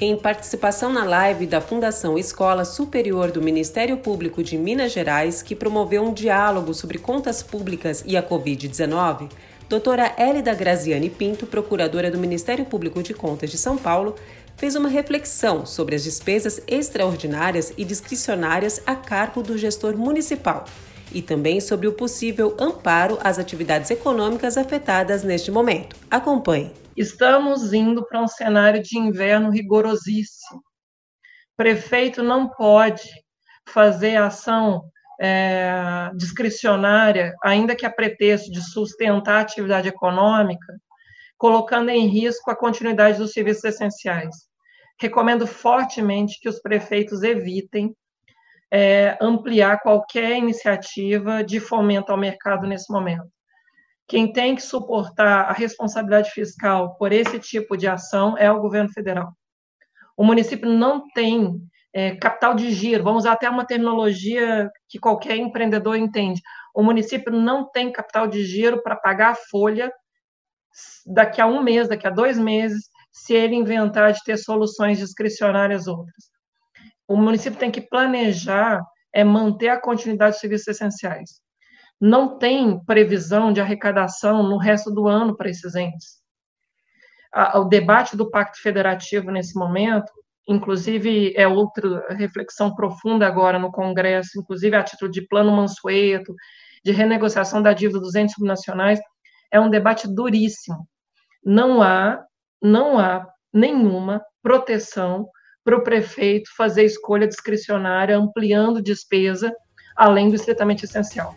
Em participação na live da Fundação Escola Superior do Ministério Público de Minas Gerais, que promoveu um diálogo sobre contas públicas e a Covid-19, doutora Hélida Graziani Pinto, procuradora do Ministério Público de Contas de São Paulo, fez uma reflexão sobre as despesas extraordinárias e discricionárias a cargo do gestor municipal e também sobre o possível amparo às atividades econômicas afetadas neste momento. Acompanhe. Estamos indo para um cenário de inverno rigorosíssimo. Prefeito não pode fazer ação é, discricionária, ainda que a pretexto de sustentar a atividade econômica, colocando em risco a continuidade dos serviços essenciais. Recomendo fortemente que os prefeitos evitem é, ampliar qualquer iniciativa de fomento ao mercado nesse momento. Quem tem que suportar a responsabilidade fiscal por esse tipo de ação é o governo federal. O município não tem é, capital de giro, vamos usar até uma terminologia que qualquer empreendedor entende. O município não tem capital de giro para pagar a folha daqui a um mês, daqui a dois meses, se ele inventar de ter soluções discricionárias outras. O município tem que planejar é manter a continuidade dos serviços essenciais. Não tem previsão de arrecadação no resto do ano para esses entes. o debate do Pacto Federativo nesse momento inclusive é outra reflexão profunda agora no Congresso, inclusive a título de plano Mansueto, de renegociação da dívida dos entes subnacionais, é um debate duríssimo. Não há, não há nenhuma proteção para o prefeito fazer escolha discricionária ampliando despesa além do estritamente essencial.